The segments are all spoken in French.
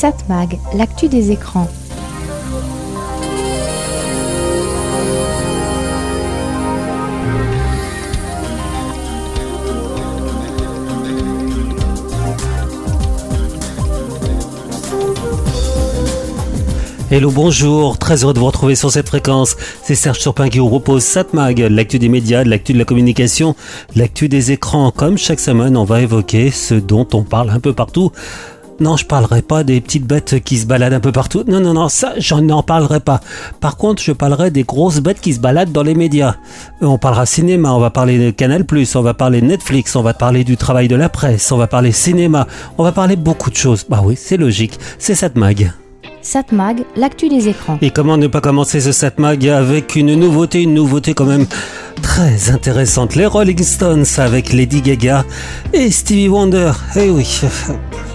Satmag, l'actu des écrans. Hello, bonjour, très heureux de vous retrouver sur cette fréquence. C'est Serge Surpin qui vous propose Satmag, l'actu des médias, l'actu de la communication, l'actu des écrans. Comme chaque semaine, on va évoquer ce dont on parle un peu partout. Non, je parlerai pas des petites bêtes qui se baladent un peu partout. Non, non, non, ça, j'en n'en parlerai pas. Par contre, je parlerai des grosses bêtes qui se baladent dans les médias. On parlera cinéma, on va parler de Canal+, on va parler Netflix, on va parler du travail de la presse, on va parler cinéma, on va parler beaucoup de choses. Bah oui, c'est logique, c'est Satmag. Satmag, l'actu des écrans. Et comment ne pas commencer ce Satmag avec une nouveauté, une nouveauté quand même très intéressante. Les Rolling Stones avec Lady Gaga et Stevie Wonder. Eh oui,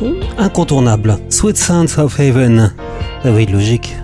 incontournable. Sweet Sounds of Heaven. Eh oui, logique.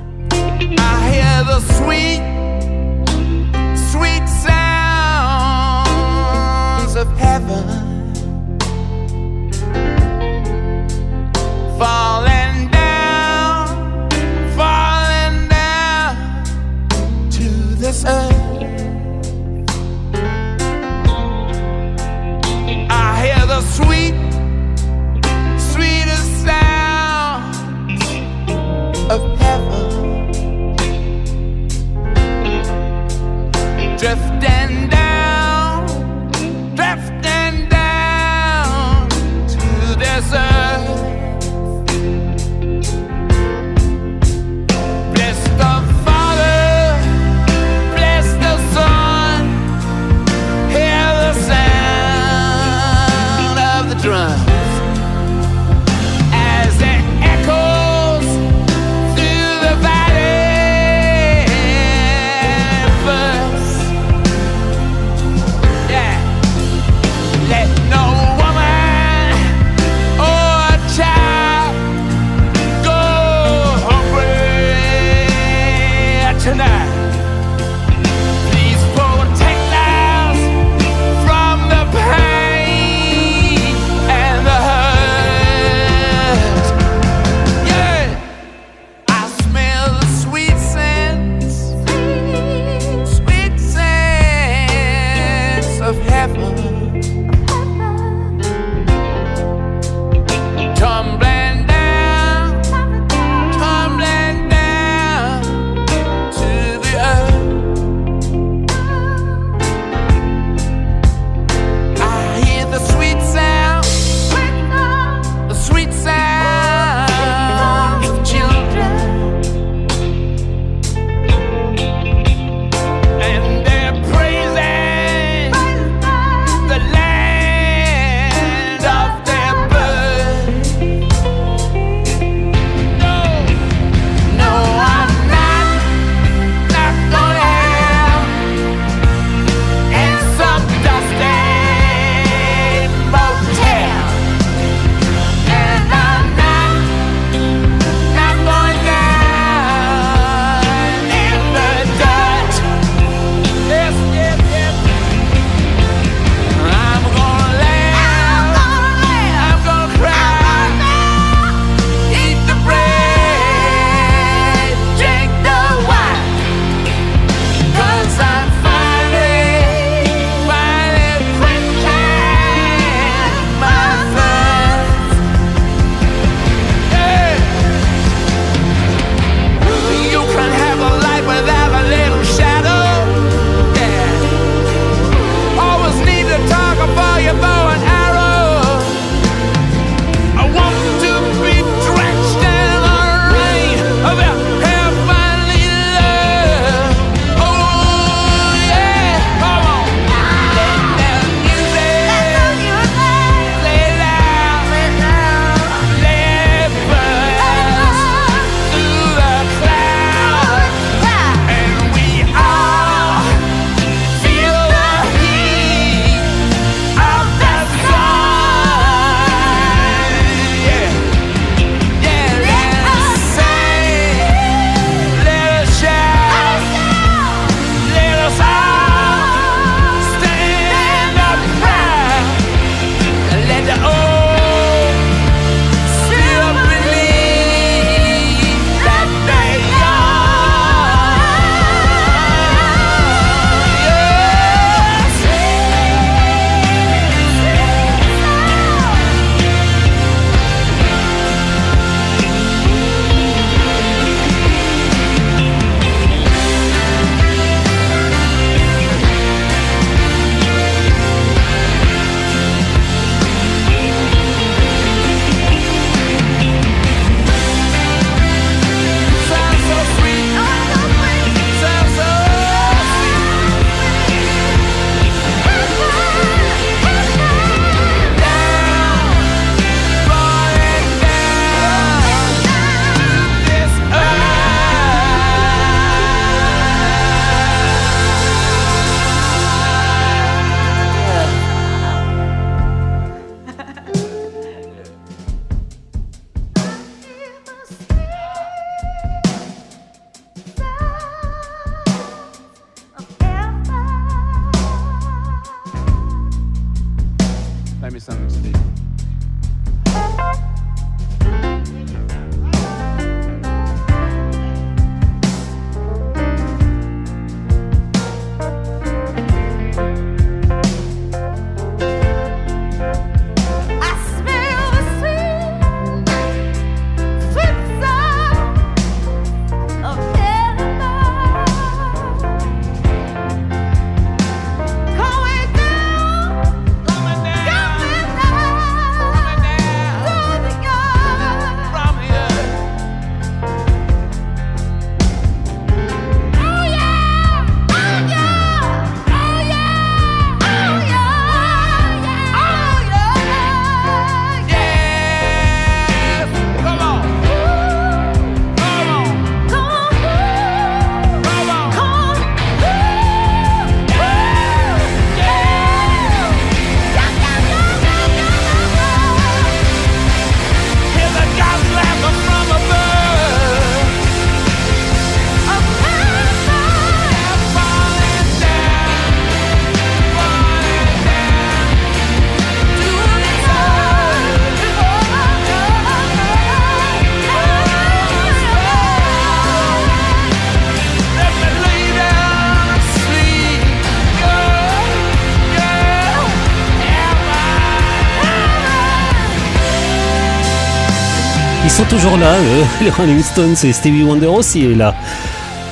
Toujours là, eux, les Rolling Stones et Stevie Wonder aussi est là.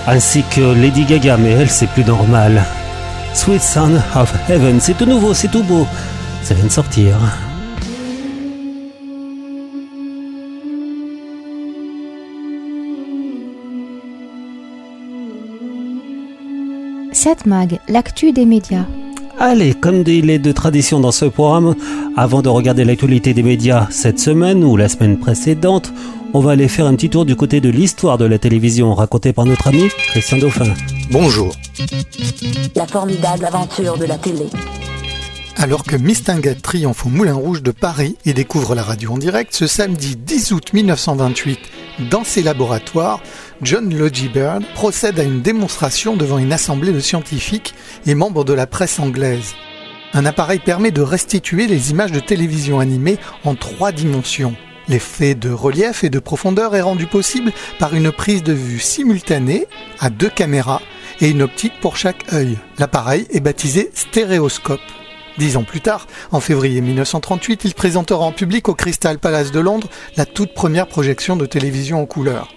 Ainsi que Lady Gaga, mais elle, c'est plus normal. Sweet Son of Heaven, c'est tout nouveau, c'est tout beau. Ça vient de sortir. Cette mag, l'actu des médias. Allez, comme il est de tradition dans ce programme, avant de regarder l'actualité des médias cette semaine ou la semaine précédente, on va aller faire un petit tour du côté de l'histoire de la télévision racontée par notre ami Christian Dauphin. Bonjour. La formidable aventure de la télé. Alors que Mistinguett triomphe au Moulin Rouge de Paris et découvre la radio en direct, ce samedi 10 août 1928, dans ses laboratoires, John Logie Baird procède à une démonstration devant une assemblée de scientifiques et membres de la presse anglaise. Un appareil permet de restituer les images de télévision animées en trois dimensions. L'effet de relief et de profondeur est rendu possible par une prise de vue simultanée à deux caméras et une optique pour chaque œil. L'appareil est baptisé stéréoscope. Dix ans plus tard, en février 1938, il présentera en public au Crystal Palace de Londres la toute première projection de télévision en couleur.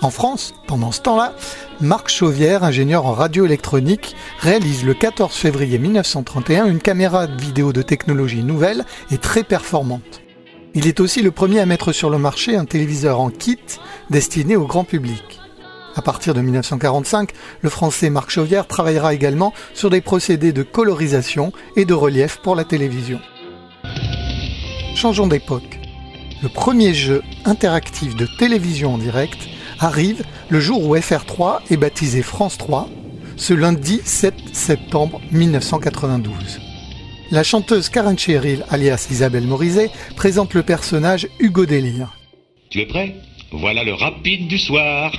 En France, pendant ce temps-là, Marc Chauvière, ingénieur en radioélectronique, réalise le 14 février 1931 une caméra vidéo de technologie nouvelle et très performante. Il est aussi le premier à mettre sur le marché un téléviseur en kit destiné au grand public. À partir de 1945, le français Marc Chauvière travaillera également sur des procédés de colorisation et de relief pour la télévision. Changeons d'époque. Le premier jeu interactif de télévision en direct arrive le jour où FR3 est baptisé France 3, ce lundi 7 septembre 1992. La chanteuse Karen Cheryl, alias Isabelle Morizet, présente le personnage Hugo Délire. Tu es prêt? Voilà le rapide du soir.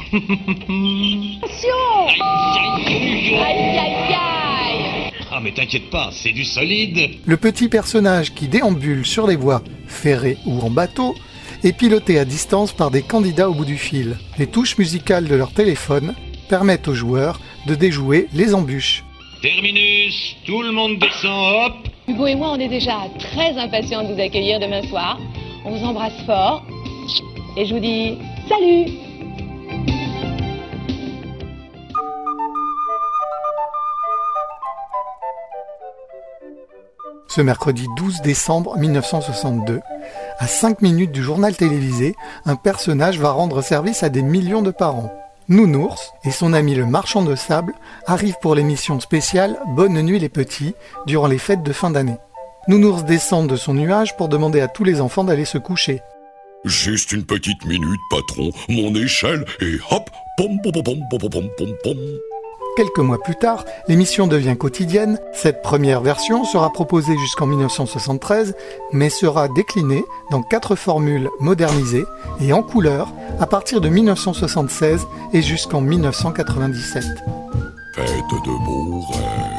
Ah mais t'inquiète pas, c'est du solide. Le petit personnage qui déambule sur les voies ferrées ou en bateau est piloté à distance par des candidats au bout du fil. Les touches musicales de leur téléphone permettent aux joueurs de déjouer les embûches. Terminus, tout le monde descend, hop. Hugo et moi, on est déjà très impatients de vous accueillir demain soir. On vous embrasse fort. Et je vous dis salut Ce mercredi 12 décembre 1962, à 5 minutes du journal télévisé, un personnage va rendre service à des millions de parents. Nounours et son ami le marchand de sable arrivent pour l'émission spéciale Bonne nuit les petits durant les fêtes de fin d'année. Nounours descend de son nuage pour demander à tous les enfants d'aller se coucher. Juste une petite minute, patron, mon échelle, et hop, pom pom pom pom pom pom pom. Quelques mois plus tard, l'émission devient quotidienne. Cette première version sera proposée jusqu'en 1973, mais sera déclinée dans quatre formules modernisées et en couleur à partir de 1976 et jusqu'en 1997. Faites de beaux rêves.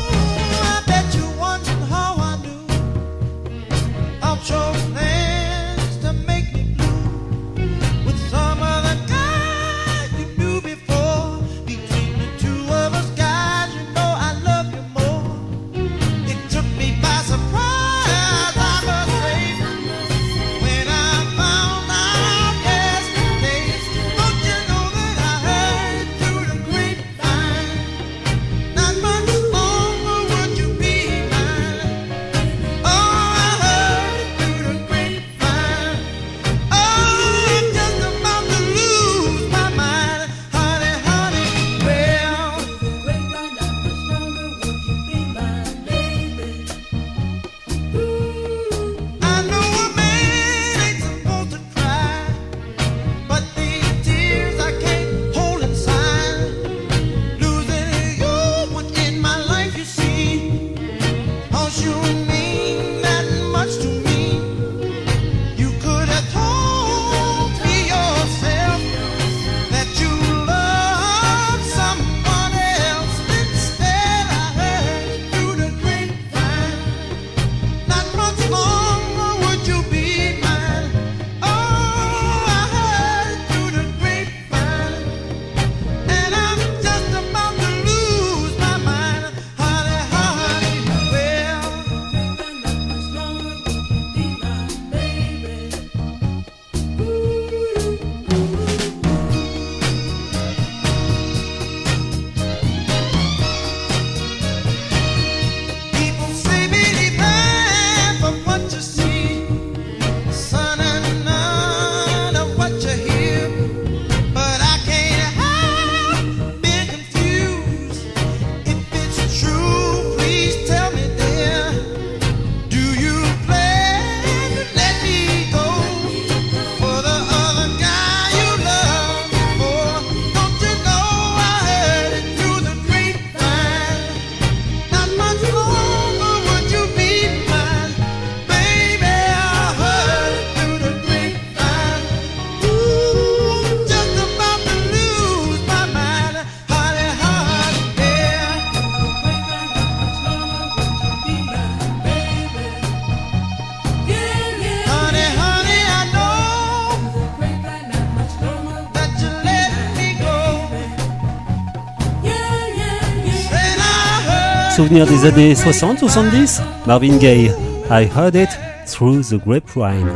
Souvenir des années 60-70 Marvin Gaye, I heard it through the grapevine.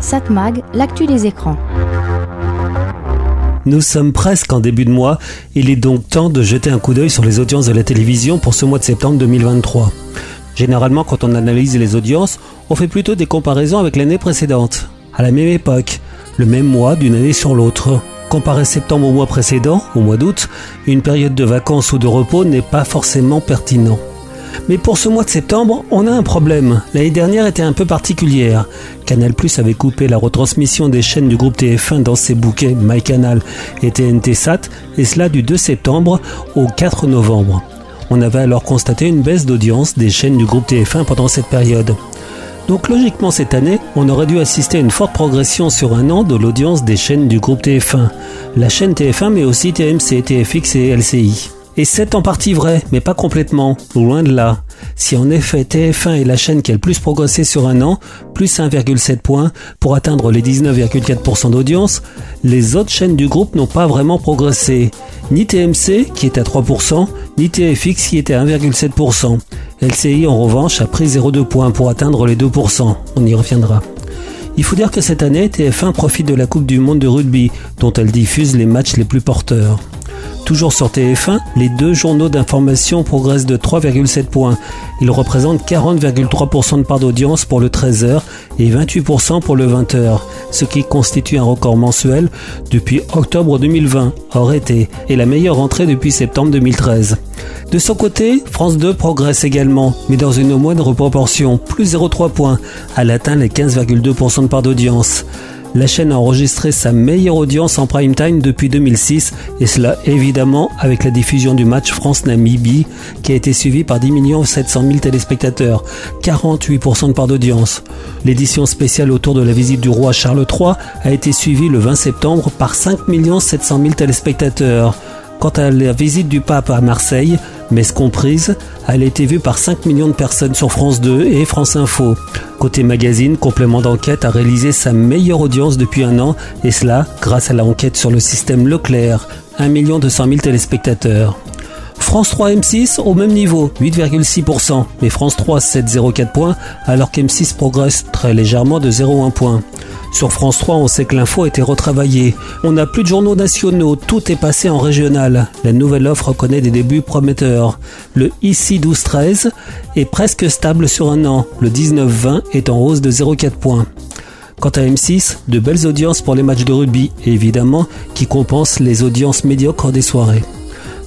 Satmag, l'actu des écrans. Nous sommes presque en début de mois, il est donc temps de jeter un coup d'œil sur les audiences de la télévision pour ce mois de septembre 2023. Généralement, quand on analyse les audiences, on fait plutôt des comparaisons avec l'année précédente, à la même époque, le même mois d'une année sur l'autre. Comparer septembre au mois précédent, au mois d'août, une période de vacances ou de repos n'est pas forcément pertinent. Mais pour ce mois de septembre, on a un problème. L'année dernière était un peu particulière. Canal Plus avait coupé la retransmission des chaînes du groupe TF1 dans ses bouquets MyCanal et TNT Sat, et cela du 2 septembre au 4 novembre. On avait alors constaté une baisse d'audience des chaînes du groupe TF1 pendant cette période. Donc logiquement cette année, on aurait dû assister à une forte progression sur un an de l'audience des chaînes du groupe TF1. La chaîne TF1 mais aussi TMC, TFX et LCI. Et c'est en partie vrai, mais pas complètement, loin de là. Si en effet TF1 est la chaîne qui a le plus progressé sur un an, plus 1,7 points, pour atteindre les 19,4% d'audience, les autres chaînes du groupe n'ont pas vraiment progressé. Ni TMC, qui est à 3%, ni TFX, qui était à 1,7%. LCI, en revanche, a pris 0,2 points pour atteindre les 2%. On y reviendra. Il faut dire que cette année, TF1 profite de la Coupe du Monde de rugby, dont elle diffuse les matchs les plus porteurs. Toujours sur TF1, les deux journaux d'information progressent de 3,7 points. Ils représentent 40,3% de part d'audience pour le 13h et 28% pour le 20h, ce qui constitue un record mensuel depuis octobre 2020, hors été, et la meilleure entrée depuis septembre 2013. De son côté, France 2 progresse également, mais dans une moindre proportion, plus 0,3 points. Elle atteint les 15,2% de part d'audience. La chaîne a enregistré sa meilleure audience en prime time depuis 2006 et cela évidemment avec la diffusion du match France-Namibie qui a été suivi par 10 700 000 téléspectateurs, 48% de part d'audience. L'édition spéciale autour de la visite du roi Charles III a été suivie le 20 septembre par 5 700 000 téléspectateurs. Quant à la visite du pape à Marseille, messe comprise, elle a été vue par 5 millions de personnes sur France 2 et France Info. Côté magazine, Complément d'enquête a réalisé sa meilleure audience depuis un an, et cela grâce à la enquête sur le système Leclerc, 1 200 000 téléspectateurs. France 3 M6 au même niveau, 8,6%, mais France 3 7,04 points, alors qu'M6 progresse très légèrement de 0,1 point. Sur France 3, on sait que l'info a été retravaillée. On n'a plus de journaux nationaux, tout est passé en régional. La nouvelle offre connaît des débuts prometteurs. Le ICI 12-13 est presque stable sur un an. Le 19-20 est en hausse de 0,4 points. Quant à M6, de belles audiences pour les matchs de rugby, évidemment, qui compensent les audiences médiocres des soirées.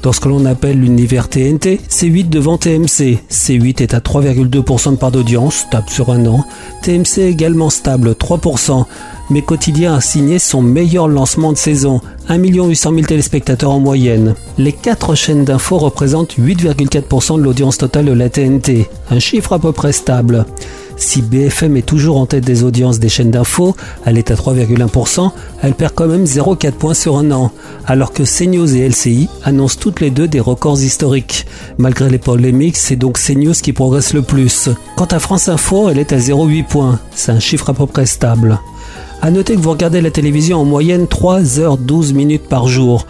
Dans ce que l'on appelle l'univers TNT, C8 devant TMC. C8 est à 3,2% de part d'audience, stable sur un an. TMC également stable, 3%. Mais Quotidien a signé son meilleur lancement de saison, 1 800 000 téléspectateurs en moyenne. Les 4 chaînes d'infos représentent 8,4% de l'audience totale de la TNT, un chiffre à peu près stable. Si BFM est toujours en tête des audiences des chaînes d'infos, elle est à 3,1%, elle perd quand même 0,4 points sur un an, alors que CNews et LCI annoncent toutes les deux des records historiques. Malgré les polémiques, c'est donc CNews qui progresse le plus. Quant à France Info, elle est à 0,8 points, c'est un chiffre à peu près stable. A noter que vous regardez la télévision en moyenne 3h12 minutes par jour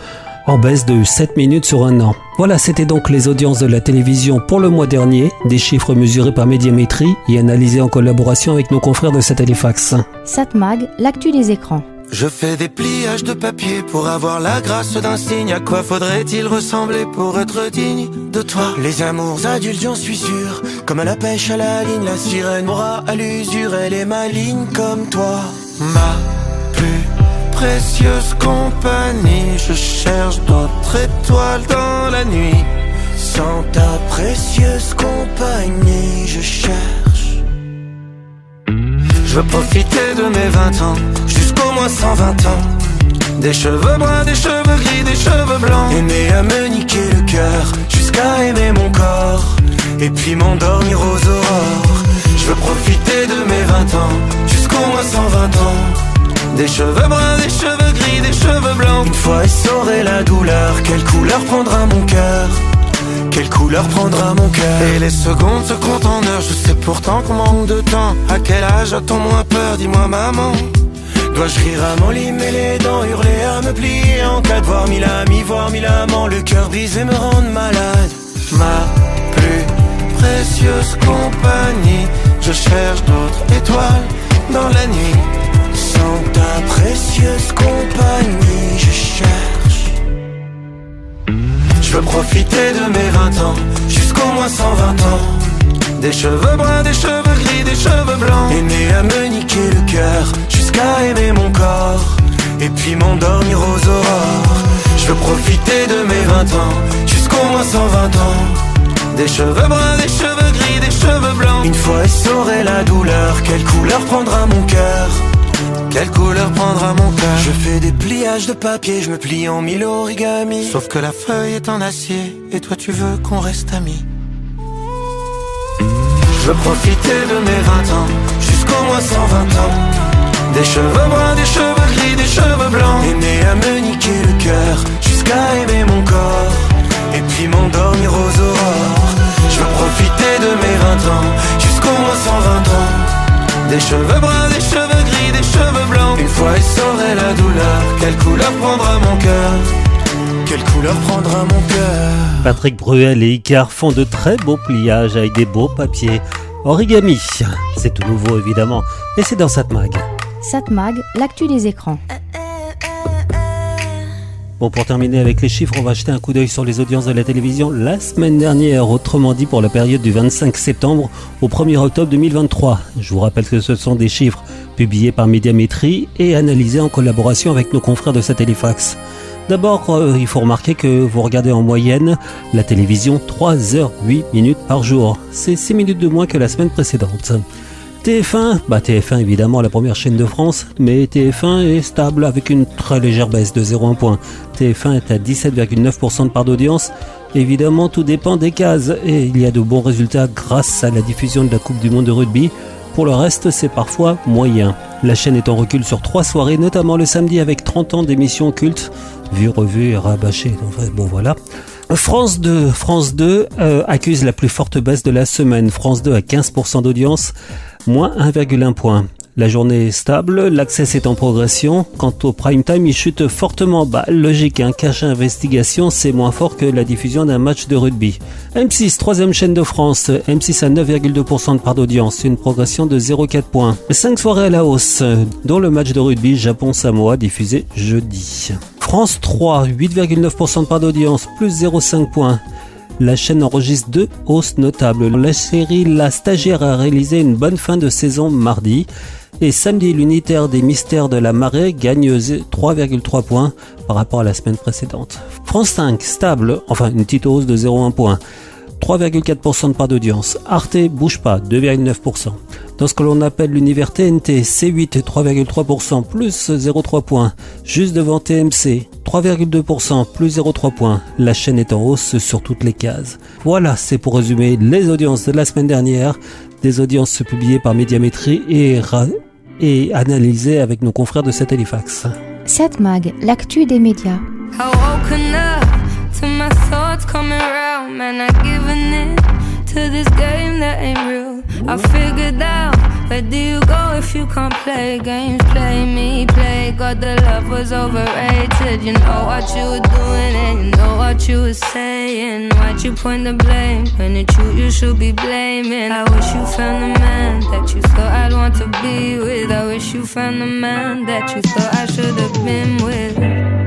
en baisse de 7 minutes sur un an. Voilà, c'était donc les audiences de la télévision pour le mois dernier, des chiffres mesurés par Médiamétrie et analysés en collaboration avec nos confrères de Satellifax. Satmag, l'actu des écrans. Je fais des pliages de papier pour avoir la grâce d'un signe. À quoi faudrait-il ressembler pour être digne de toi? Les amours adultes, j'en suis sûr. Comme à la pêche à la ligne, la sirène aura à l'usure. Elle est maligne comme toi. Ma plus précieuse compagnie. Je cherche d'autres étoiles dans la nuit. Sans ta précieuse compagnie, je cherche. Je veux profiter de mes 20 ans, jusqu'au moins 120 ans. Des cheveux bruns, des cheveux gris, des cheveux blancs. Aimer à me niquer le cœur, jusqu'à aimer mon corps. Et puis m'endormir aux aurores. Je veux profiter de mes 20 ans, jusqu'au moins 120 ans. Des cheveux bruns, des cheveux gris, des cheveux blancs. Une fois essoré la douleur, quelle couleur prendra mon cœur? Quelle couleur prendra mon cœur? Et les secondes se comptent en heures Je sais pourtant qu'on manque de temps À quel âge a-t-on moins peur? Dis-moi maman Dois-je rire à mon lit, mais les dents Hurler à me plier En cas de voir mille amis, voir mille amants Le cœur brisé me rendre malade ma plus précieuse compagnie. Je cherche d'autres étoiles dans la nuit. Sans ta précieuse compagnie, je cherche. Je veux profiter de mes 20 ans, jusqu'au moins 120 ans. Des cheveux bruns, des cheveux gris, des cheveux blancs. Aimé à me niquer le cœur, jusqu'à aimer mon corps. Et puis m'endormir aux aurores. Je veux profiter de mes 20 ans, jusqu'au moins 120 ans. Des cheveux bruns, des cheveux gris, des cheveux blancs. Une fois essoré la douleur, quelle couleur prendra mon cœur quelle couleur prendra mon cœur Je fais des pliages de papier, je me plie en mille origami. Sauf que la feuille est en acier, et toi tu veux qu'on reste amis. Je veux profiter de mes 20 ans, jusqu'au moins 120 ans. Des cheveux bruns, des cheveux gris, des cheveux blancs. Aimer à me niquer le cœur, jusqu'à aimer mon corps. Et puis m'endormir aux aurores. Je veux profiter de mes 20 ans, jusqu'au moins 120 ans. Des cheveux bruns, des cheveux gris, des cheveux. Une fois essoré la douleur, quelle couleur prendra mon cœur? Quelle couleur prendra mon cœur? Patrick Bruel et Icar font de très beaux pliages avec des beaux papiers. Origami, c'est tout nouveau évidemment, et c'est dans Satmag. Satmag, l'actu des écrans. Bon, pour terminer avec les chiffres, on va jeter un coup d'œil sur les audiences de la télévision la semaine dernière, autrement dit pour la période du 25 septembre au 1er octobre 2023. Je vous rappelle que ce sont des chiffres publiés par Médiamétrie et analysés en collaboration avec nos confrères de Satellifax. D'abord, euh, il faut remarquer que vous regardez en moyenne la télévision 3 heures 8 minutes par jour. C'est 6 minutes de moins que la semaine précédente. TF1, bah TF1 évidemment la première chaîne de France, mais TF1 est stable avec une très légère baisse de 0,1 point. TF1 est à 17,9% de part d'audience. Évidemment, tout dépend des cases et il y a de bons résultats grâce à la diffusion de la Coupe du Monde de rugby. Pour le reste, c'est parfois moyen. La chaîne est en recul sur trois soirées, notamment le samedi avec 30 ans d'émissions cultes, vues, revues et rabâchées. Enfin, bon voilà. France 2, France 2 euh, accuse la plus forte baisse de la semaine. France 2 à 15% d'audience, moins 1,1 point. La journée est stable, l'accès est en progression. Quant au prime time, il chute fortement bas. Logique, un cache investigation, c'est moins fort que la diffusion d'un match de rugby. M6, troisième chaîne de France. M6 à 9,2% de part d'audience, une progression de 0,4 points. 5 soirées à la hausse, dont le match de rugby Japon-Samoa diffusé jeudi. France 3, 8,9% de part d'audience, plus 0,5 points. La chaîne enregistre deux hausses notables. La série La Stagiaire a réalisé une bonne fin de saison mardi. Et samedi, l'unitaire des mystères de la marée gagne 3,3 points par rapport à la semaine précédente. France 5, stable, enfin une petite hausse de 0,1 point. 3,4% de part d'audience. Arte bouge pas, 2,9%. Dans ce que l'on appelle l'univers TNT, C8 3,3%, plus 0,3 points. Juste devant TMC, 3,2%, plus 0,3 points. La chaîne est en hausse sur toutes les cases. Voilà, c'est pour résumer les audiences de la semaine dernière. Des audiences publiées par Médiamétrie et, et analysées avec nos confrères de Satellifax. Satmag, l'actu des médias. I figured out where do you go if you can't play games? Play me, play. God, the love was overrated. You know what you were doing and you know what you were saying. Why'd you point the blame when it's you you should be blaming? I wish you found the man that you thought I'd want to be with. I wish you found the man that you thought I should have been with.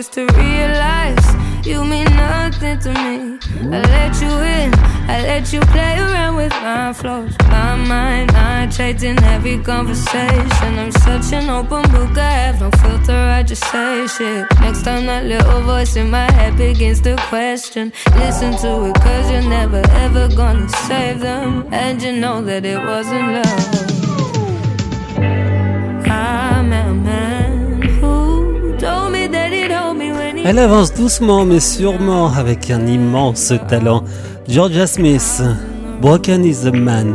Just to realize you mean nothing to me? I let you in, I let you play around with my flaws. My mind, not in every conversation. I'm such an open book, I have no filter, I just say shit. Next time that little voice in my head begins to question, listen to it, cause you're never ever gonna save them. And you know that it wasn't love. Elle avance doucement mais sûrement avec un immense talent. Georgia Smith, Broken is the Man.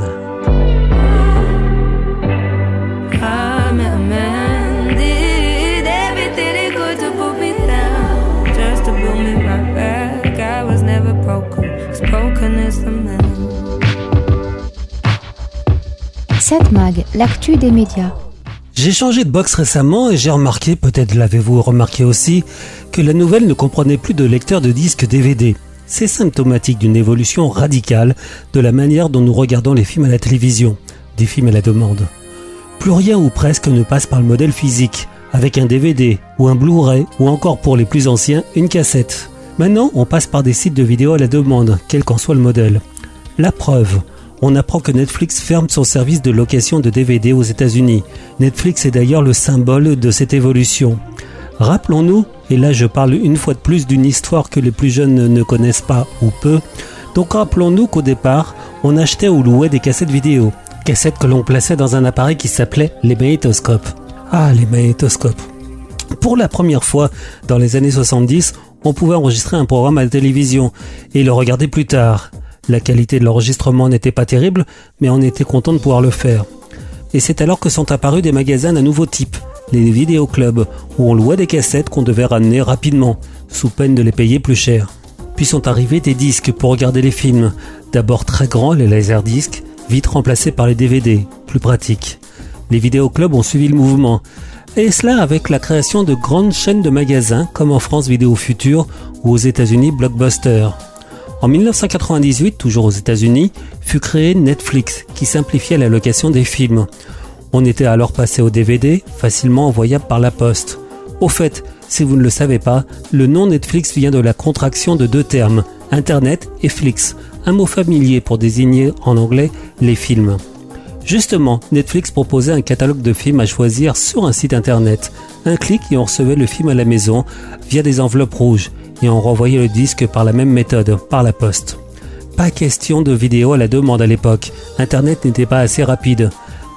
7 Mag, l'actu des médias. J'ai changé de box récemment et j'ai remarqué, peut-être l'avez-vous remarqué aussi, que la nouvelle ne comprenait plus de lecteur de disques DVD. C'est symptomatique d'une évolution radicale de la manière dont nous regardons les films à la télévision, des films à la demande. Plus rien ou presque ne passe par le modèle physique, avec un DVD ou un Blu-ray ou encore pour les plus anciens, une cassette. Maintenant, on passe par des sites de vidéo à la demande, quel qu'en soit le modèle. La preuve, on apprend que Netflix ferme son service de location de DVD aux États-Unis. Netflix est d'ailleurs le symbole de cette évolution. Rappelons-nous, et là je parle une fois de plus d'une histoire que les plus jeunes ne connaissent pas ou peu, donc rappelons-nous qu'au départ, on achetait ou louait des cassettes vidéo, cassettes que l'on plaçait dans un appareil qui s'appelait les magnétoscopes. Ah, les magnétoscopes. Pour la première fois, dans les années 70, on pouvait enregistrer un programme à la télévision et le regarder plus tard. La qualité de l'enregistrement n'était pas terrible, mais on était content de pouvoir le faire. Et c'est alors que sont apparus des magasins d'un nouveau type, les vidéoclubs, où on louait des cassettes qu'on devait ramener rapidement, sous peine de les payer plus cher. Puis sont arrivés des disques pour regarder les films, d'abord très grands, les laserdiscs, vite remplacés par les DVD, plus pratiques. Les vidéoclubs ont suivi le mouvement, et cela avec la création de grandes chaînes de magasins comme en France Vidéo Future ou aux États-Unis Blockbuster. En 1998, toujours aux États-Unis, fut créé Netflix qui simplifiait la location des films. On était alors passé au DVD, facilement envoyable par la poste. Au fait, si vous ne le savez pas, le nom Netflix vient de la contraction de deux termes, Internet et Flix, un mot familier pour désigner en anglais les films. Justement, Netflix proposait un catalogue de films à choisir sur un site internet. Un clic et on recevait le film à la maison via des enveloppes rouges et on renvoyait le disque par la même méthode, par la poste. Pas question de vidéo à la demande à l'époque, Internet n'était pas assez rapide,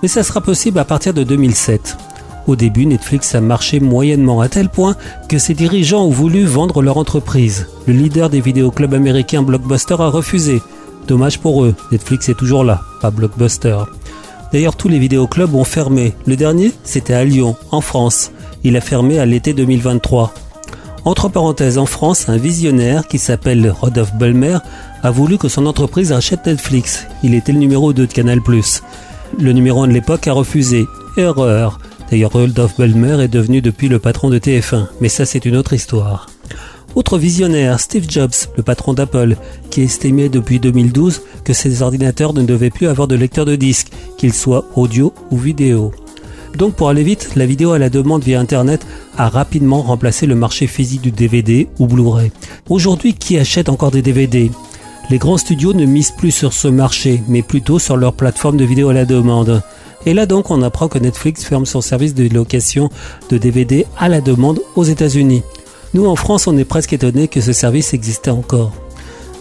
mais ça sera possible à partir de 2007. Au début, Netflix a marché moyennement à tel point que ses dirigeants ont voulu vendre leur entreprise. Le leader des vidéoclubs américains Blockbuster a refusé. Dommage pour eux, Netflix est toujours là, pas Blockbuster. D'ailleurs, tous les vidéoclubs ont fermé. Le dernier, c'était à Lyon, en France. Il a fermé à l'été 2023. Entre parenthèses, en France, un visionnaire qui s'appelle Rodolphe Belmer a voulu que son entreprise rachète Netflix. Il était le numéro 2 de Canal+. Le numéro 1 de l'époque a refusé. Erreur. D'ailleurs, Rodolphe Belmer est devenu depuis le patron de TF1. Mais ça, c'est une autre histoire. Autre visionnaire, Steve Jobs, le patron d'Apple, qui estimait depuis 2012 que ses ordinateurs ne devaient plus avoir de lecteur de disques, qu'ils soient audio ou vidéo. Donc pour aller vite, la vidéo à la demande via Internet a rapidement remplacé le marché physique du DVD ou Blu-ray. Aujourd'hui, qui achète encore des DVD Les grands studios ne misent plus sur ce marché, mais plutôt sur leur plateforme de vidéo à la demande. Et là donc, on apprend que Netflix ferme son service de location de DVD à la demande aux États-Unis. Nous en France, on est presque étonné que ce service existait encore.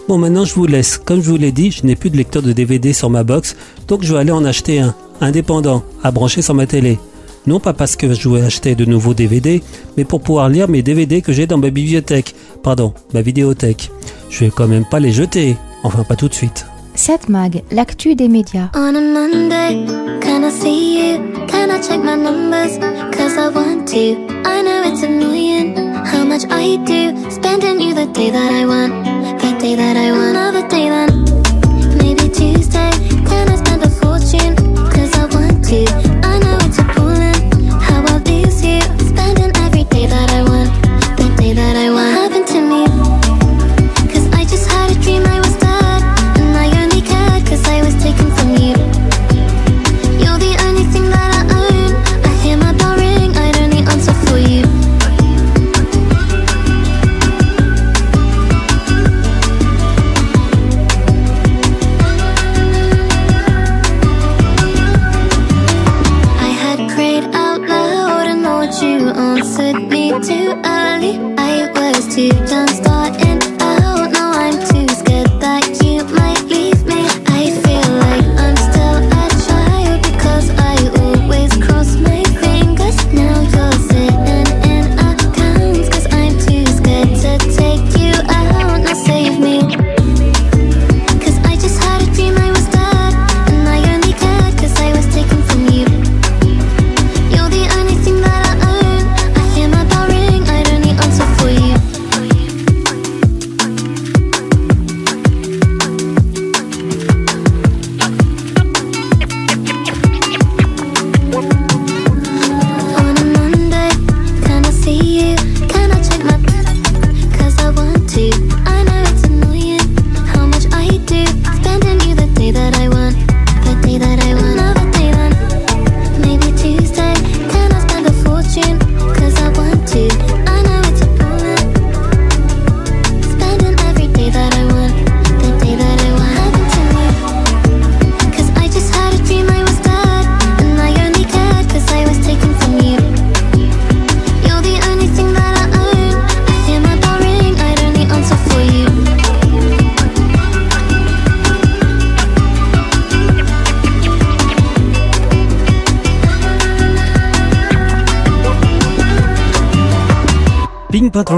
Bon, maintenant je vous laisse. Comme je vous l'ai dit, je n'ai plus de lecteur de DVD sur ma box, donc je vais aller en acheter un, indépendant, à brancher sur ma télé. Non pas parce que je vais acheter de nouveaux DVD, mais pour pouvoir lire mes DVD que j'ai dans ma bibliothèque. Pardon, ma vidéothèque. Je vais quand même pas les jeter. Enfin, pas tout de suite. 7 Mag, l'actu des médias. On a Monday, can I see you? Can I check my numbers? Cause I want to. I know it's annoying how much I do. Spending you the day that I want. The day that I want. Another day then. To. You answered me too early. I was too done starting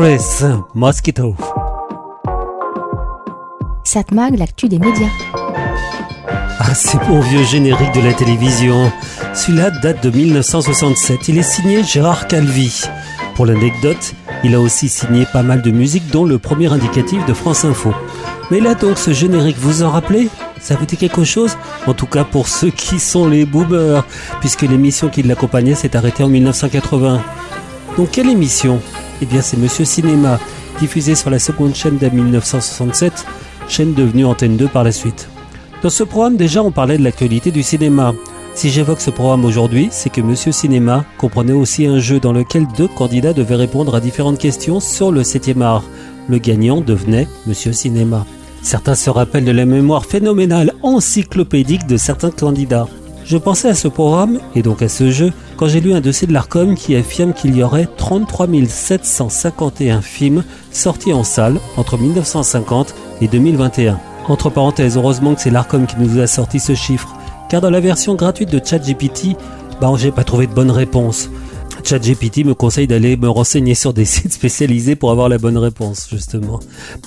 Panthers, Mosquito. Satmag, l'actu des médias. Ah, c'est bon vieux générique de la télévision. Celui-là date de 1967. Il est signé Gérard Calvi. Pour l'anecdote, il a aussi signé pas mal de musique, dont le premier indicatif de France Info. Mais là donc, ce générique, vous en rappelez? Ça vous dit quelque chose? En tout cas pour ceux qui sont les boomers, puisque l'émission qui l'accompagnait s'est arrêtée en 1980. Donc quelle émission? Eh bien c'est Monsieur Cinéma, diffusé sur la seconde chaîne dès 1967, chaîne devenue Antenne 2 par la suite. Dans ce programme déjà on parlait de l'actualité du cinéma. Si j'évoque ce programme aujourd'hui, c'est que Monsieur Cinéma comprenait aussi un jeu dans lequel deux candidats devaient répondre à différentes questions sur le 7e art. Le gagnant devenait Monsieur Cinéma. Certains se rappellent de la mémoire phénoménale encyclopédique de certains candidats. Je pensais à ce programme, et donc à ce jeu, quand j'ai lu un dossier de l'ARCOM qui affirme qu'il y aurait 33 751 films sortis en salle entre 1950 et 2021. Entre parenthèses, heureusement que c'est l'ARCOM qui nous a sorti ce chiffre, car dans la version gratuite de ChatGPT, bah j'ai pas trouvé de bonne réponse. ChatGPT me conseille d'aller me renseigner sur des sites spécialisés pour avoir la bonne réponse, justement.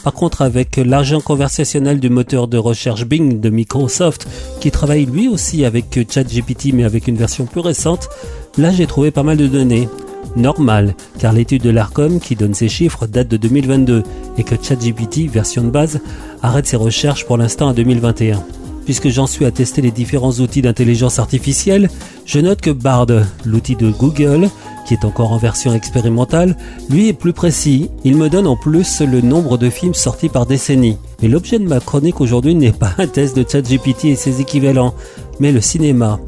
Par contre, avec l'argent conversationnel du moteur de recherche Bing de Microsoft, qui travaille lui aussi avec ChatGPT mais avec une version plus récente, là j'ai trouvé pas mal de données. Normal, car l'étude de l'ARCOM qui donne ces chiffres date de 2022 et que ChatGPT, version de base, arrête ses recherches pour l'instant à 2021. Puisque j'en suis à tester les différents outils d'intelligence artificielle, je note que Bard, l'outil de Google, qui est encore en version expérimentale, lui est plus précis. Il me donne en plus le nombre de films sortis par décennie. Mais l'objet de ma chronique aujourd'hui n'est pas un test de ChatGPT et ses équivalents, mais le cinéma.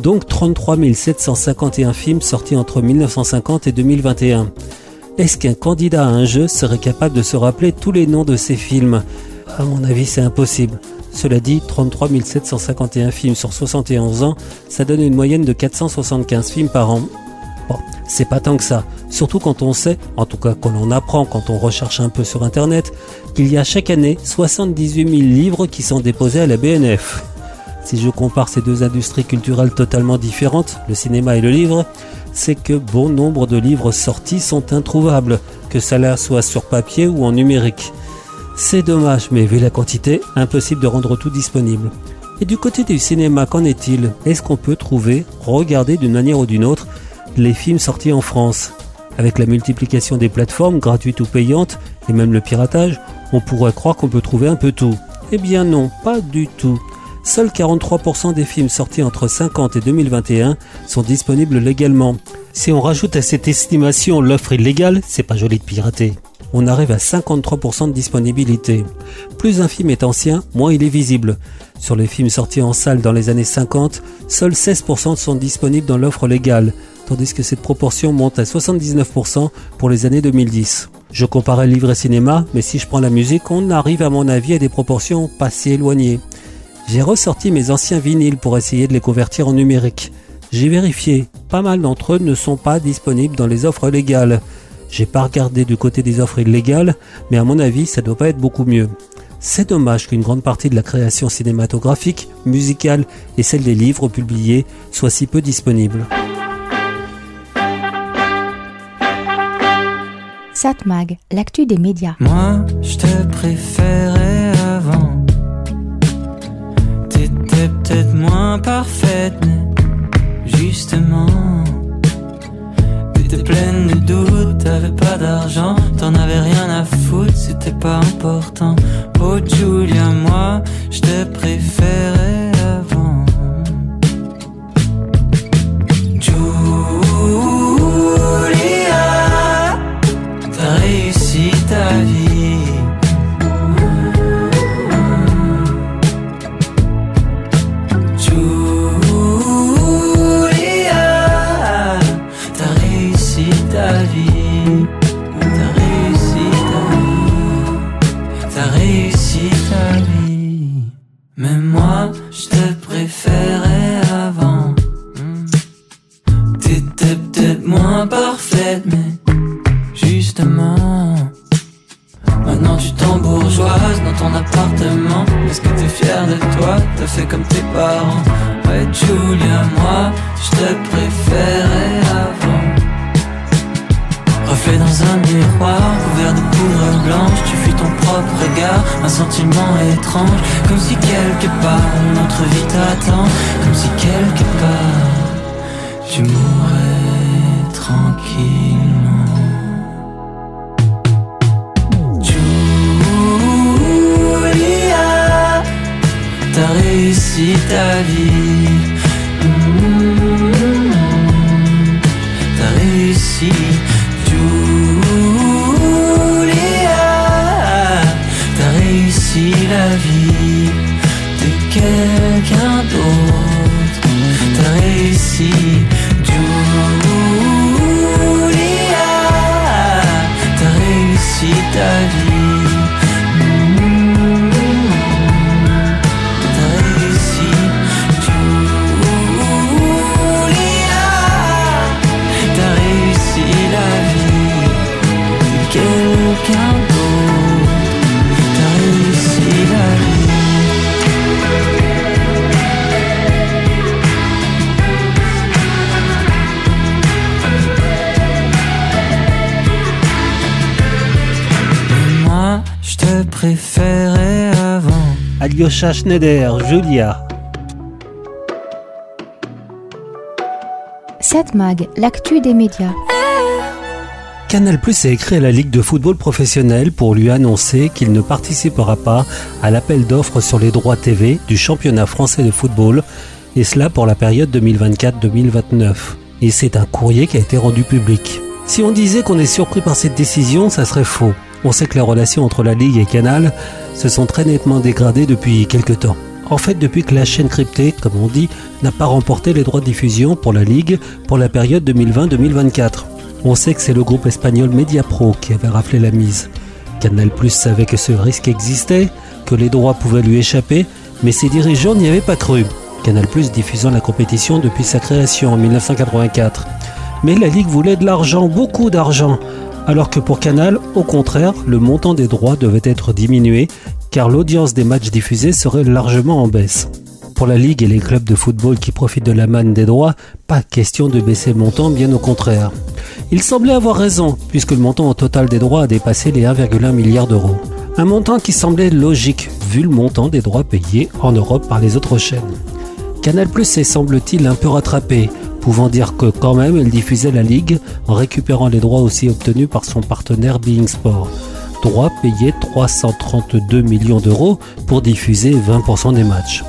Donc 33 751 films sortis entre 1950 et 2021. Est-ce qu'un candidat à un jeu serait capable de se rappeler tous les noms de ces films? À mon avis, c'est impossible. Cela dit, 33 751 films sur 71 ans, ça donne une moyenne de 475 films par an. Bon, c'est pas tant que ça, surtout quand on sait, en tout cas quand on apprend quand on recherche un peu sur internet, qu'il y a chaque année 78 000 livres qui sont déposés à la BNF. Si je compare ces deux industries culturelles totalement différentes, le cinéma et le livre, c'est que bon nombre de livres sortis sont introuvables, que cela soit sur papier ou en numérique. C'est dommage, mais vu la quantité, impossible de rendre tout disponible. Et du côté du cinéma, qu'en est-il? Est-ce qu'on peut trouver, regarder d'une manière ou d'une autre, les films sortis en France? Avec la multiplication des plateformes, gratuites ou payantes, et même le piratage, on pourrait croire qu'on peut trouver un peu tout. Eh bien non, pas du tout. Seuls 43% des films sortis entre 50 et 2021 sont disponibles légalement. Si on rajoute à cette estimation l'offre illégale, c'est pas joli de pirater on arrive à 53% de disponibilité. Plus un film est ancien, moins il est visible. Sur les films sortis en salle dans les années 50, seuls 16% sont disponibles dans l'offre légale, tandis que cette proportion monte à 79% pour les années 2010. Je comparais livre et cinéma, mais si je prends la musique, on arrive à mon avis à des proportions pas si éloignées. J'ai ressorti mes anciens vinyles pour essayer de les convertir en numérique. J'ai vérifié, pas mal d'entre eux ne sont pas disponibles dans les offres légales. J'ai pas regardé du côté des offres illégales, mais à mon avis, ça doit pas être beaucoup mieux. C'est dommage qu'une grande partie de la création cinématographique, musicale et celle des livres publiés soit si peu disponible. Satmag, l'actu des médias. Moi, je te préférais avant. T'étais peut-être moins parfaite, mais justement. T'étais pleine de doutes, t'avais pas d'argent, t'en avais rien à foutre, c'était pas important. Oh Julia, moi, je te préférais Alyosha Schneider, Julia. 7 Mag, l'actu des médias. Canal Plus a écrit à la Ligue de football professionnel pour lui annoncer qu'il ne participera pas à l'appel d'offres sur les droits TV du championnat français de football, et cela pour la période 2024-2029. Et c'est un courrier qui a été rendu public. Si on disait qu'on est surpris par cette décision, ça serait faux. On sait que les relations entre la Ligue et Canal se sont très nettement dégradées depuis quelque temps. En fait, depuis que la chaîne cryptée, comme on dit, n'a pas remporté les droits de diffusion pour la Ligue pour la période 2020-2024. On sait que c'est le groupe espagnol Mediapro qui avait raflé la mise. Canal Plus savait que ce risque existait, que les droits pouvaient lui échapper, mais ses dirigeants n'y avaient pas cru. Canal Plus diffusant la compétition depuis sa création en 1984. Mais la Ligue voulait de l'argent, beaucoup d'argent, alors que pour Canal, au contraire, le montant des droits devait être diminué, car l'audience des matchs diffusés serait largement en baisse. Pour la Ligue et les clubs de football qui profitent de la manne des droits, pas question de baisser le montant, bien au contraire. Il semblait avoir raison, puisque le montant au total des droits a dépassé les 1,1 milliard d'euros. Un montant qui semblait logique, vu le montant des droits payés en Europe par les autres chaînes. Canal Plus est semble-t-il un peu rattrapé, pouvant dire que quand même elle diffusait la Ligue en récupérant les droits aussi obtenus par son partenaire Being Sport. Droits payés 332 millions d'euros pour diffuser 20% des matchs.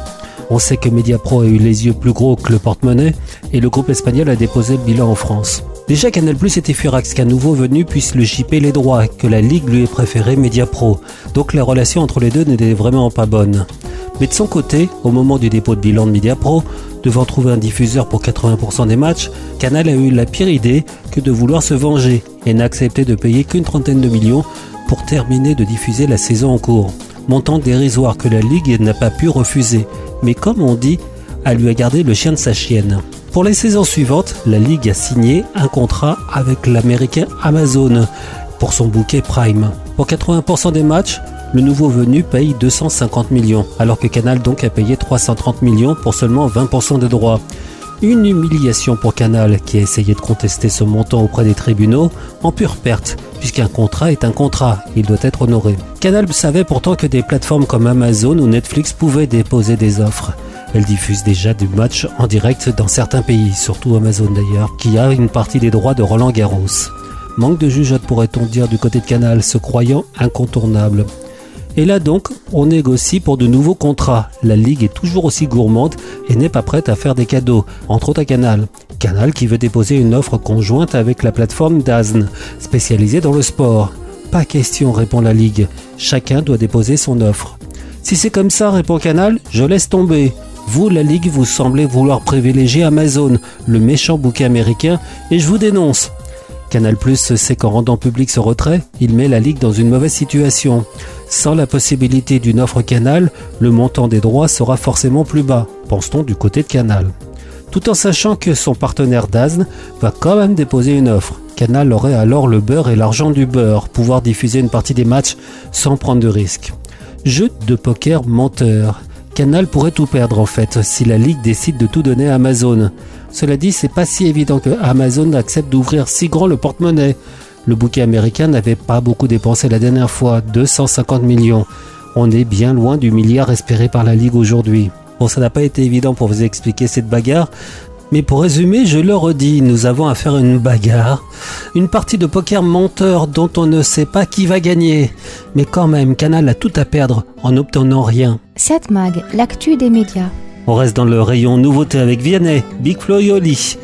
On sait que Mediapro a eu les yeux plus gros que le porte-monnaie et le groupe espagnol a déposé le bilan en France. Déjà Canal Plus était furax qu'un nouveau venu puisse le chipper les droits, que la Ligue lui ait préféré Mediapro. Donc la relation entre les deux n'était vraiment pas bonne. Mais de son côté, au moment du dépôt de bilan de Mediapro, devant trouver un diffuseur pour 80% des matchs, Canal a eu la pire idée que de vouloir se venger et n'a accepté de payer qu'une trentaine de millions pour terminer de diffuser la saison en cours. Montant dérisoire que la Ligue n'a pas pu refuser, mais comme on dit, elle lui a gardé le chien de sa chienne. Pour les saisons suivantes, la Ligue a signé un contrat avec l'américain Amazon pour son bouquet Prime. Pour 80% des matchs, le nouveau venu paye 250 millions, alors que Canal donc a payé 330 millions pour seulement 20% de droits. Une humiliation pour Canal qui a essayé de contester ce montant auprès des tribunaux en pure perte, puisqu'un contrat est un contrat, il doit être honoré. Canal savait pourtant que des plateformes comme Amazon ou Netflix pouvaient déposer des offres. Elle diffuse déjà du match en direct dans certains pays, surtout Amazon d'ailleurs, qui a une partie des droits de Roland Garros. Manque de jugeote pourrait-on dire du côté de Canal, se croyant incontournable. Et là donc, on négocie pour de nouveaux contrats. La Ligue est toujours aussi gourmande et n'est pas prête à faire des cadeaux, entre autres à Canal. Canal qui veut déposer une offre conjointe avec la plateforme DAZN, spécialisée dans le sport. Pas question, répond la Ligue. Chacun doit déposer son offre. Si c'est comme ça, répond Canal, je laisse tomber. Vous, la Ligue, vous semblez vouloir privilégier Amazon, le méchant bouquet américain, et je vous dénonce. Canal Plus sait qu'en rendant public ce retrait, il met la Ligue dans une mauvaise situation. Sans la possibilité d'une offre Canal, le montant des droits sera forcément plus bas, pense-t-on du côté de Canal. Tout en sachant que son partenaire DAZN va quand même déposer une offre. Canal aurait alors le beurre et l'argent du beurre, pouvoir diffuser une partie des matchs sans prendre de risques. Jeu de poker menteur. Canal pourrait tout perdre en fait si la Ligue décide de tout donner à Amazon. Cela dit, c'est pas si évident que Amazon accepte d'ouvrir si grand le porte-monnaie. Le bouquet américain n'avait pas beaucoup dépensé la dernière fois, 250 millions. On est bien loin du milliard espéré par la Ligue aujourd'hui. Bon, ça n'a pas été évident pour vous expliquer cette bagarre, mais pour résumer, je le redis, nous avons à faire une bagarre, une partie de poker menteur dont on ne sait pas qui va gagner. Mais quand même, Canal a tout à perdre en n'obtenant rien. 7 Mag, l'actu des médias. On reste dans le rayon nouveauté avec Vianney, Big Flo et Oli.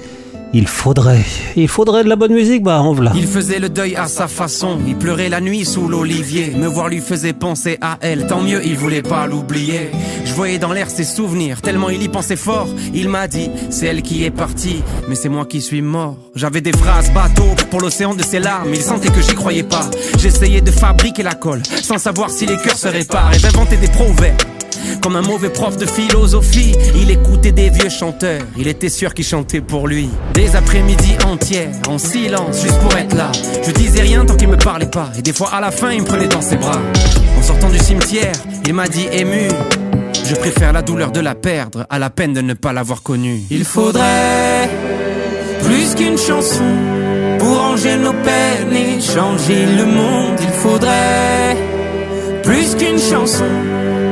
Il faudrait, il faudrait de la bonne musique, bah en voilà. Il faisait le deuil à sa façon, il pleurait la nuit sous l'olivier. Me voir lui faisait penser à elle, tant mieux il voulait pas l'oublier. Je voyais dans l'air ses souvenirs, tellement il y pensait fort. Il m'a dit, c'est elle qui est partie, mais c'est moi qui suis mort. J'avais des phrases bateau pour l'océan de ses larmes, il sentait que j'y croyais pas. J'essayais de fabriquer la colle, sans savoir si les cœurs se réparent, et d'inventer des proverbes. Comme un mauvais prof de philosophie, il écoutait des vieux chanteurs. Il était sûr qu'ils chantaient pour lui. Des après-midi entières, en silence, juste pour être là. Je disais rien tant qu'il me parlait pas. Et des fois, à la fin, il me prenait dans ses bras. En sortant du cimetière, il m'a dit ému. Je préfère la douleur de la perdre à la peine de ne pas l'avoir connue. Il faudrait plus qu'une chanson pour ranger nos peines et changer le monde. Il faudrait plus qu'une chanson,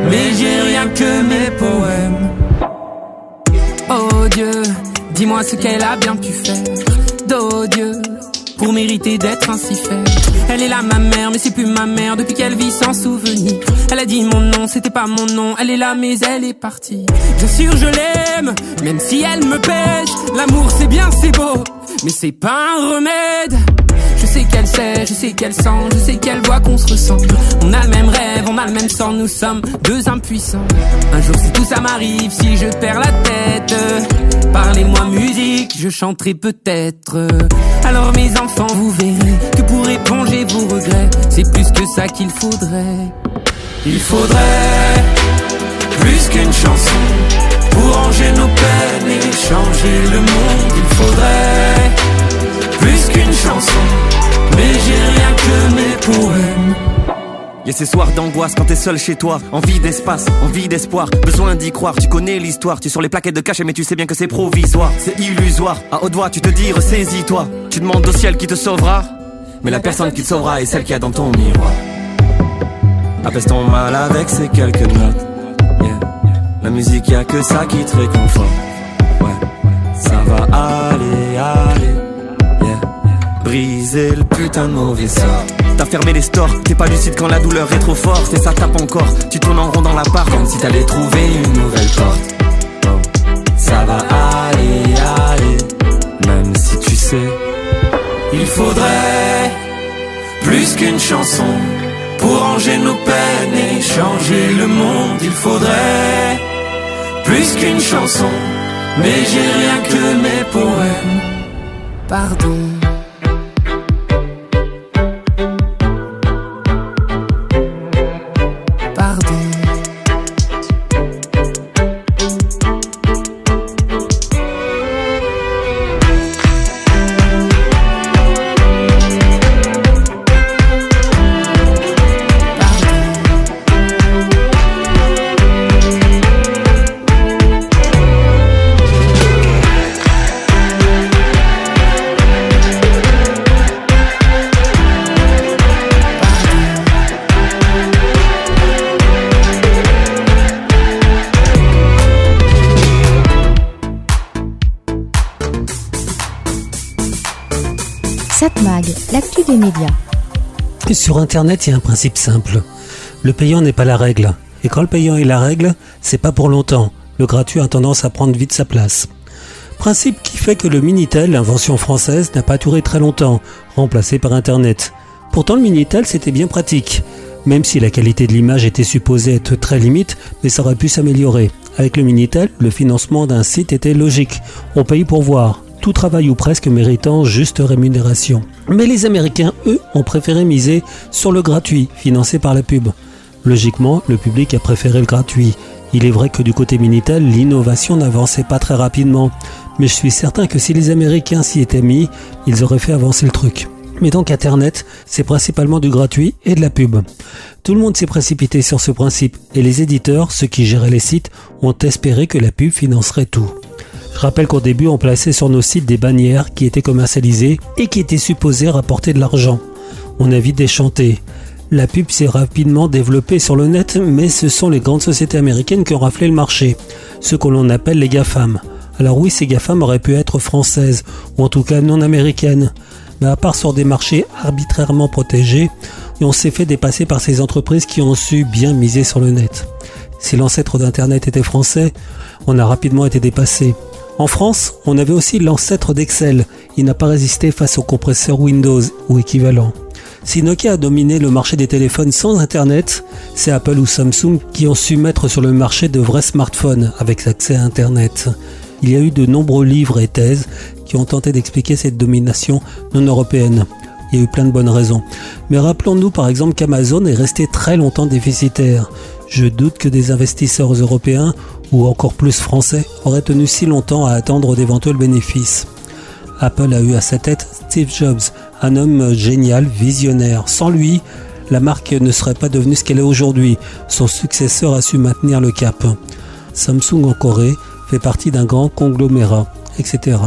mais j'ai rien que mes poèmes. Oh Dieu, dis-moi ce qu'elle a bien pu faire. Oh Dieu, pour mériter d'être ainsi faite. Elle est là ma mère, mais c'est plus ma mère depuis qu'elle vit sans souvenir. Elle a dit mon nom, c'était pas mon nom. Elle est là, mais elle est partie. Bien sûr, je l'aime, même si elle me pèse. L'amour, c'est bien, c'est beau, mais c'est pas un remède. Je sais qu'elle sait, je sais qu'elle sent, je sais qu'elle voit qu'on se ressemble. On a le même rêve, on a le même sang, nous sommes deux impuissants. Un jour si tout ça m'arrive, si je perds la tête, parlez-moi musique, je chanterai peut-être. Alors mes enfants, vous verrez que pour éponger vos regrets, c'est plus que ça qu'il faudrait. Il faudrait plus qu'une chanson pour ranger nos peines et changer le monde. Il faudrait mais j'ai rien que mes poèmes. Y'a ces soirs d'angoisse quand t'es seul chez toi, envie d'espace, envie d'espoir, besoin d'y croire, tu connais l'histoire, tu es sur les plaquettes de cachet mais tu sais bien que c'est provisoire, c'est illusoire, à haute voix tu te dis ressaisis-toi, tu demandes au ciel qui te sauvera, mais la personne qui te sauvera est celle qui a dans ton miroir. Apaise ton mal avec ces quelques notes, la musique y a que ça qui te réconforte, ouais, ça va aller, aller. Briser le putain de mauvais sort. T'as fermé les stores, t'es pas lucide quand la douleur est trop forte et ça tape encore. Tu tournes en rond dans l'appart comme si t'allais trouver une nouvelle porte. Ça va aller, aller, même si tu sais. Il faudrait plus qu'une chanson pour ranger nos peines et changer le monde. Il faudrait plus qu'une chanson, mais j'ai rien que mes poèmes. Pardon. Internet, il y a un principe simple. Le payant n'est pas la règle. Et quand le payant est la règle, c'est pas pour longtemps. Le gratuit a tendance à prendre vite sa place. Principe qui fait que le Minitel, invention française, n'a pas duré très longtemps, remplacé par Internet. Pourtant, le Minitel, c'était bien pratique. Même si la qualité de l'image était supposée être très limite, mais ça aurait pu s'améliorer. Avec le Minitel, le financement d'un site était logique. On paye pour voir. Tout travail ou presque méritant juste rémunération. Mais les Américains, eux, ont préféré miser sur le gratuit, financé par la pub. Logiquement, le public a préféré le gratuit. Il est vrai que du côté Minitel, l'innovation n'avançait pas très rapidement. Mais je suis certain que si les Américains s'y étaient mis, ils auraient fait avancer le truc. Mais donc Internet, c'est principalement du gratuit et de la pub. Tout le monde s'est précipité sur ce principe et les éditeurs, ceux qui géraient les sites, ont espéré que la pub financerait tout. Je rappelle qu'au début, on plaçait sur nos sites des bannières qui étaient commercialisées et qui étaient supposées rapporter de l'argent. On a vite déchanté. La pub s'est rapidement développée sur le net, mais ce sont les grandes sociétés américaines qui ont raflé le marché, ce que l'on appelle les GAFAM. Alors oui, ces GAFAM auraient pu être françaises, ou en tout cas non américaines. Mais à part sur des marchés arbitrairement protégés, on s'est fait dépasser par ces entreprises qui ont su bien miser sur le net. Si l'ancêtre d'Internet était français, on a rapidement été dépassé. En France, on avait aussi l'ancêtre d'Excel. Il n'a pas résisté face au compresseur Windows ou équivalent. Si Nokia a dominé le marché des téléphones sans Internet, c'est Apple ou Samsung qui ont su mettre sur le marché de vrais smartphones avec accès à Internet. Il y a eu de nombreux livres et thèses qui ont tenté d'expliquer cette domination non européenne. Il y a eu plein de bonnes raisons. Mais rappelons-nous par exemple qu'Amazon est resté très longtemps déficitaire. Je doute que des investisseurs européens ou encore plus français auraient tenu si longtemps à attendre d'éventuels bénéfices. Apple a eu à sa tête Steve Jobs, un homme génial, visionnaire. Sans lui, la marque ne serait pas devenue ce qu'elle est aujourd'hui. Son successeur a su maintenir le cap. Samsung en Corée fait partie d'un grand conglomérat, etc.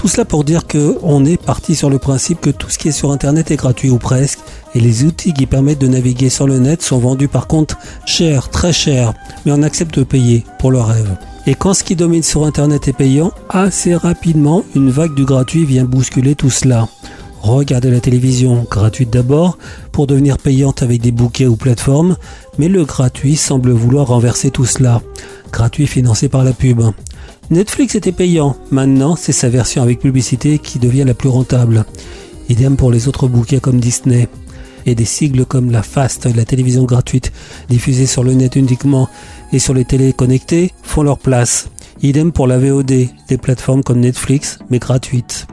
Tout cela pour dire que on est parti sur le principe que tout ce qui est sur internet est gratuit ou presque, et les outils qui permettent de naviguer sur le net sont vendus par contre cher, très cher, mais on accepte de payer pour le rêve. Et quand ce qui domine sur internet est payant, assez rapidement, une vague du gratuit vient bousculer tout cela. Regardez la télévision, gratuite d'abord, pour devenir payante avec des bouquets ou plateformes, mais le gratuit semble vouloir renverser tout cela. Gratuit financé par la pub. Netflix était payant, maintenant c'est sa version avec publicité qui devient la plus rentable. Idem pour les autres bouquets comme Disney. Et des sigles comme la FAST, la télévision gratuite, diffusée sur le net uniquement et sur les télés connectées, font leur place. Idem pour la VOD, des plateformes comme Netflix, mais gratuites.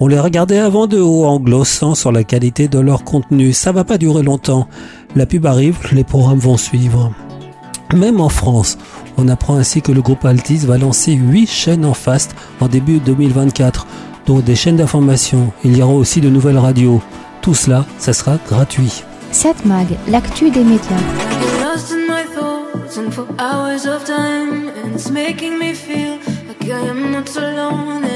On les regardait avant de haut en glossant sur la qualité de leur contenu. Ça va pas durer longtemps. La pub arrive, les programmes vont suivre. Même en France, on apprend ainsi que le groupe Altis va lancer 8 chaînes en fast en début 2024, dont des chaînes d'information. Il y aura aussi de nouvelles radios. Tout cela, ça sera gratuit. 7 Mag, l'actu des médias. Lost in my thoughts and for hours of time, and it's making me feel like I am not alone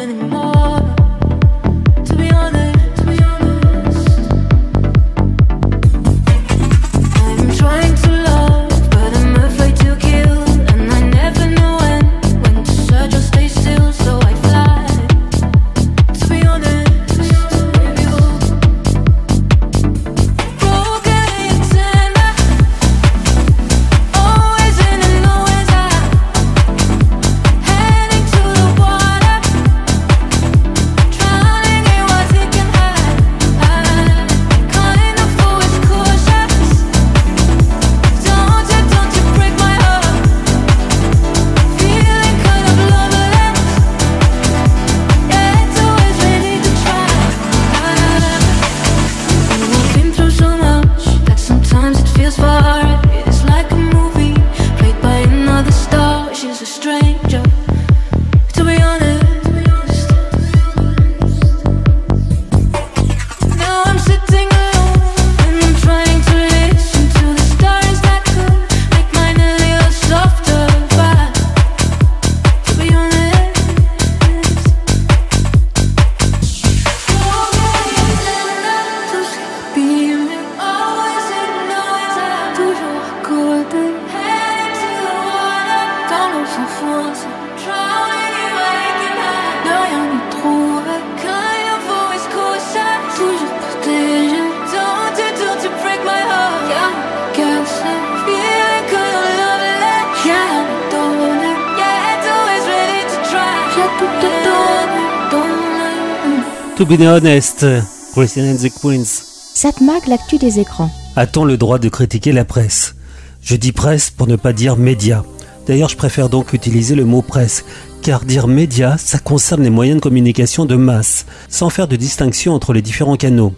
To be honest, Christian and the Queens. 7 Mag, l'actu des écrans. A-t-on le droit de critiquer la presse? Je dis presse pour ne pas dire média. D'ailleurs, je préfère donc utiliser le mot presse, car dire média, ça concerne les moyens de communication de masse, sans faire de distinction entre les différents canaux.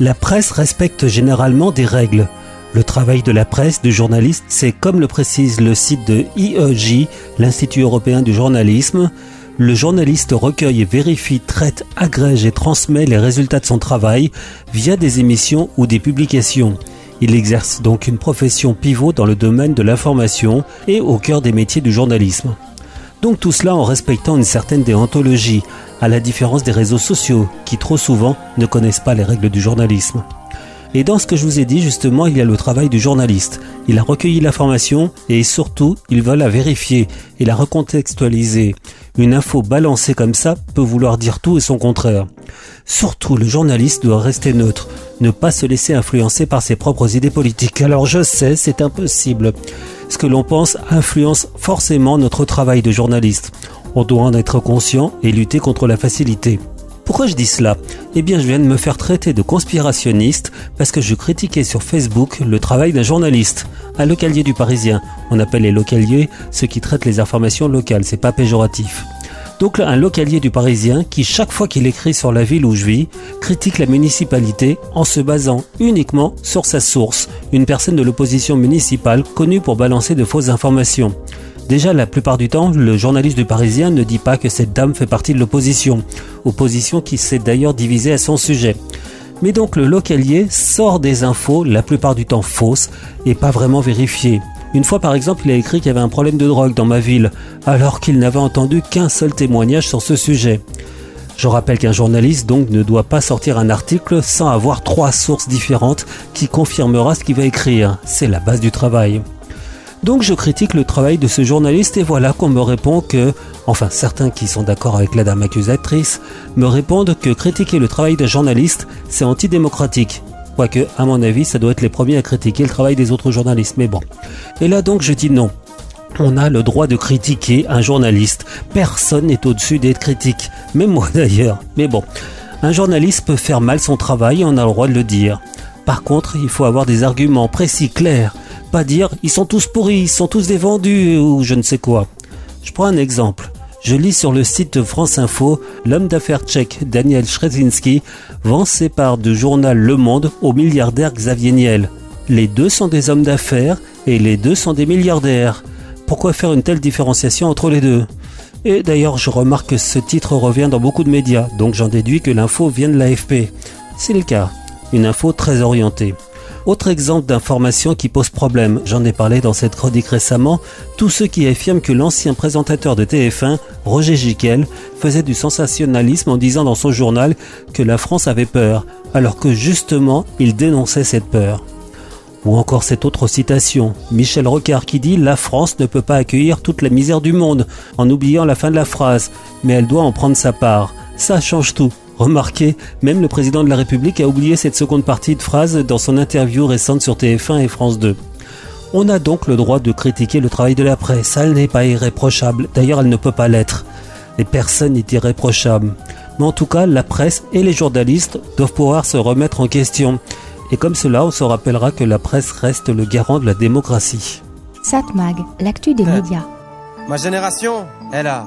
La presse respecte généralement des règles. Le travail de la presse, du journaliste, c'est comme le précise le site de IEJ, l'Institut européen du journalisme, le journaliste recueille, vérifie, traite, agrège et transmet les résultats de son travail via des émissions ou des publications. Il exerce donc une profession pivot dans le domaine de l'information et au cœur des métiers du journalisme. Donc tout cela en respectant une certaine déontologie, à la différence des réseaux sociaux, qui trop souvent ne connaissent pas les règles du journalisme. Et dans ce que je vous ai dit, justement, il y a le travail du journaliste. Il a recueilli l'information et surtout, il va la vérifier et la recontextualiser. Une info balancée comme ça peut vouloir dire tout et son contraire. Surtout, le journaliste doit rester neutre, ne pas se laisser influencer par ses propres idées politiques. Alors je sais, c'est impossible. Ce que l'on pense influence forcément notre travail de journaliste. On doit en être conscient et lutter contre la facilité. Pourquoi je dis cela? Eh bien, je viens de me faire traiter de conspirationniste parce que je critiquais sur Facebook le travail d'un journaliste, un localier du Parisien. On appelle les localiers ceux qui traitent les informations locales, c'est pas péjoratif. Donc un localier du Parisien qui, chaque fois qu'il écrit sur la ville où je vis, critique la municipalité en se basant uniquement sur sa source, une personne de l'opposition municipale connue pour balancer de fausses informations. Déjà, la plupart du temps, le journaliste du Parisien ne dit pas que cette dame fait partie de l'opposition, opposition qui s'est d'ailleurs divisée à son sujet. Mais donc le localier sort des infos, la plupart du temps fausses, et pas vraiment vérifiées. Une fois par exemple, il a écrit qu'il y avait un problème de drogue dans ma ville, alors qu'il n'avait entendu qu'un seul témoignage sur ce sujet. Je rappelle qu'un journaliste donc ne doit pas sortir un article sans avoir trois sources différentes qui confirmera ce qu'il va écrire. C'est la base du travail. Donc je critique le travail de ce journaliste et voilà qu'on me répond que, enfin certains qui sont d'accord avec la dame accusatrice, me répondent que critiquer le travail d'un journaliste, c'est antidémocratique. Quoique, à mon avis, ça doit être les premiers à critiquer le travail des autres journalistes, mais bon. Et là donc je dis non. On a le droit de critiquer un journaliste. Personne n'est au-dessus d'être critique. Même moi d'ailleurs. Mais bon. Un journaliste peut faire mal son travail et on a le droit de le dire. Par contre, il faut avoir des arguments précis, clairs. Pas dire ils sont tous pourris, ils sont tous des vendus ou je ne sais quoi. Je prends un exemple. Je lis sur le site de France Info, l'homme d'affaires tchèque Daniel Shrezinski vend ses parts du journal Le Monde au milliardaire Xavier Niel. Les deux sont des hommes d'affaires et les deux sont des milliardaires. Pourquoi faire une telle différenciation entre les deux? Et d'ailleurs, je remarque que ce titre revient dans beaucoup de médias, donc j'en déduis que l'info vient de l'AFP. C'est le cas. Une info très orientée. Autre exemple d'information qui pose problème, j'en ai parlé dans cette chronique récemment, tous ceux qui affirment que l'ancien présentateur de TF1, Roger Giquel, faisait du sensationnalisme en disant dans son journal que la France avait peur, alors que justement il dénonçait cette peur. Ou encore cette autre citation, Michel Rocard qui dit La France ne peut pas accueillir toute la misère du monde, en oubliant la fin de la phrase, mais elle doit en prendre sa part. Ça change tout. Remarquez, même le président de la République a oublié cette seconde partie de phrase dans son interview récente sur TF1 et France 2. On a donc le droit de critiquer le travail de la presse, elle n'est pas irréprochable, d'ailleurs elle ne peut pas l'être. Et personne n'est irréprochable. Mais en tout cas, la presse et les journalistes doivent pouvoir se remettre en question. Et comme cela, on se rappellera que la presse reste le garant de la démocratie. Satmag, l'actu des médias. Ma génération, elle a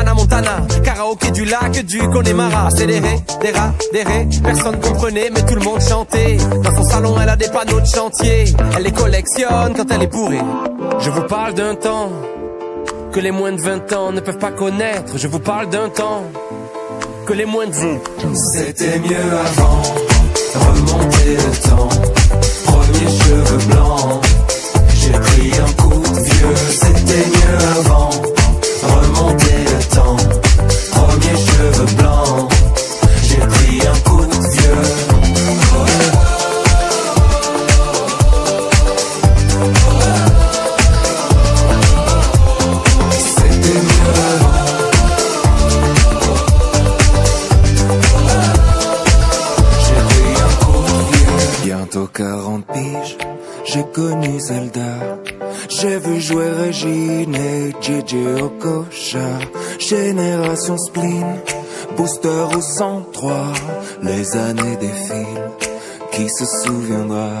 Anna Montana, karaoké du lac du Connemara. Accéléré, des rats, des ré, personne comprenait, mais tout le monde chantait. Dans son salon, elle a des panneaux de chantier. Elle les collectionne quand elle est bourrée. Je vous parle d'un temps que les moins de 20 ans ne peuvent pas connaître. Je vous parle d'un temps que les moins de vous. C'était mieux avant, remonter le temps. Premier cheveux blancs, j'ai pris un coup de vieux. C'était mieux avant, remonter le temps. Premier cheveux blancs, j'ai pris un coup de vieux. C'était mieux avant. J'ai pris un coup de vieux. Bientôt 40 piges, j'ai connu Zelda. J'ai vu jouer Régine et JJ Okocha. Génération Spleen, Booster ou 103. Les années défilent. qui se souviendra?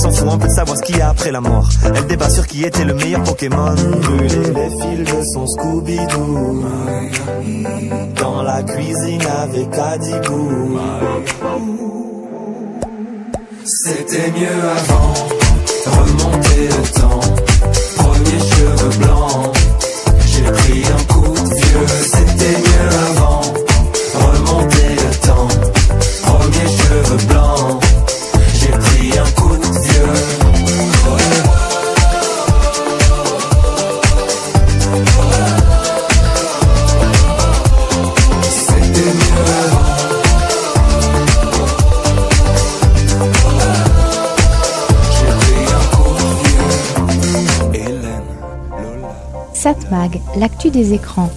S'en fout un peu de savoir ce qu'il y a après la mort. Elle débat sur qui était le meilleur Pokémon. Brûler les fils de son Scooby-Doo. Dans la cuisine avec Adibou. C'était mieux avant, remonter le temps. Premier cheveux blancs, j'ai pris un coup de vieux. L'actu des écrans.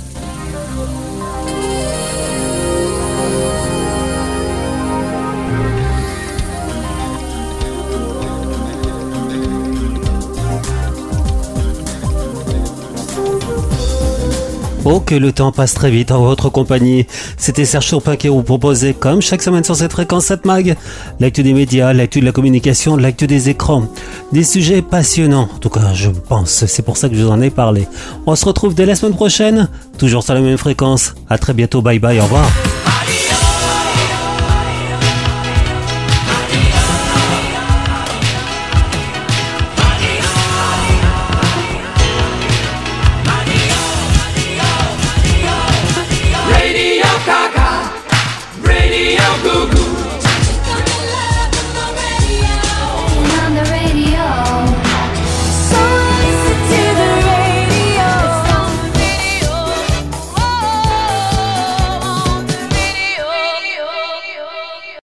Oh, que le temps passe très vite en votre compagnie. C'était Serge Chopin qui vous proposait, comme chaque semaine sur cette fréquence 7 mag, l'actu des médias, l'actu de la communication, l'actu des écrans. Des sujets passionnants. En tout cas, je pense. C'est pour ça que je vous en ai parlé. On se retrouve dès la semaine prochaine, toujours sur la même fréquence. À très bientôt. Bye bye. Au revoir.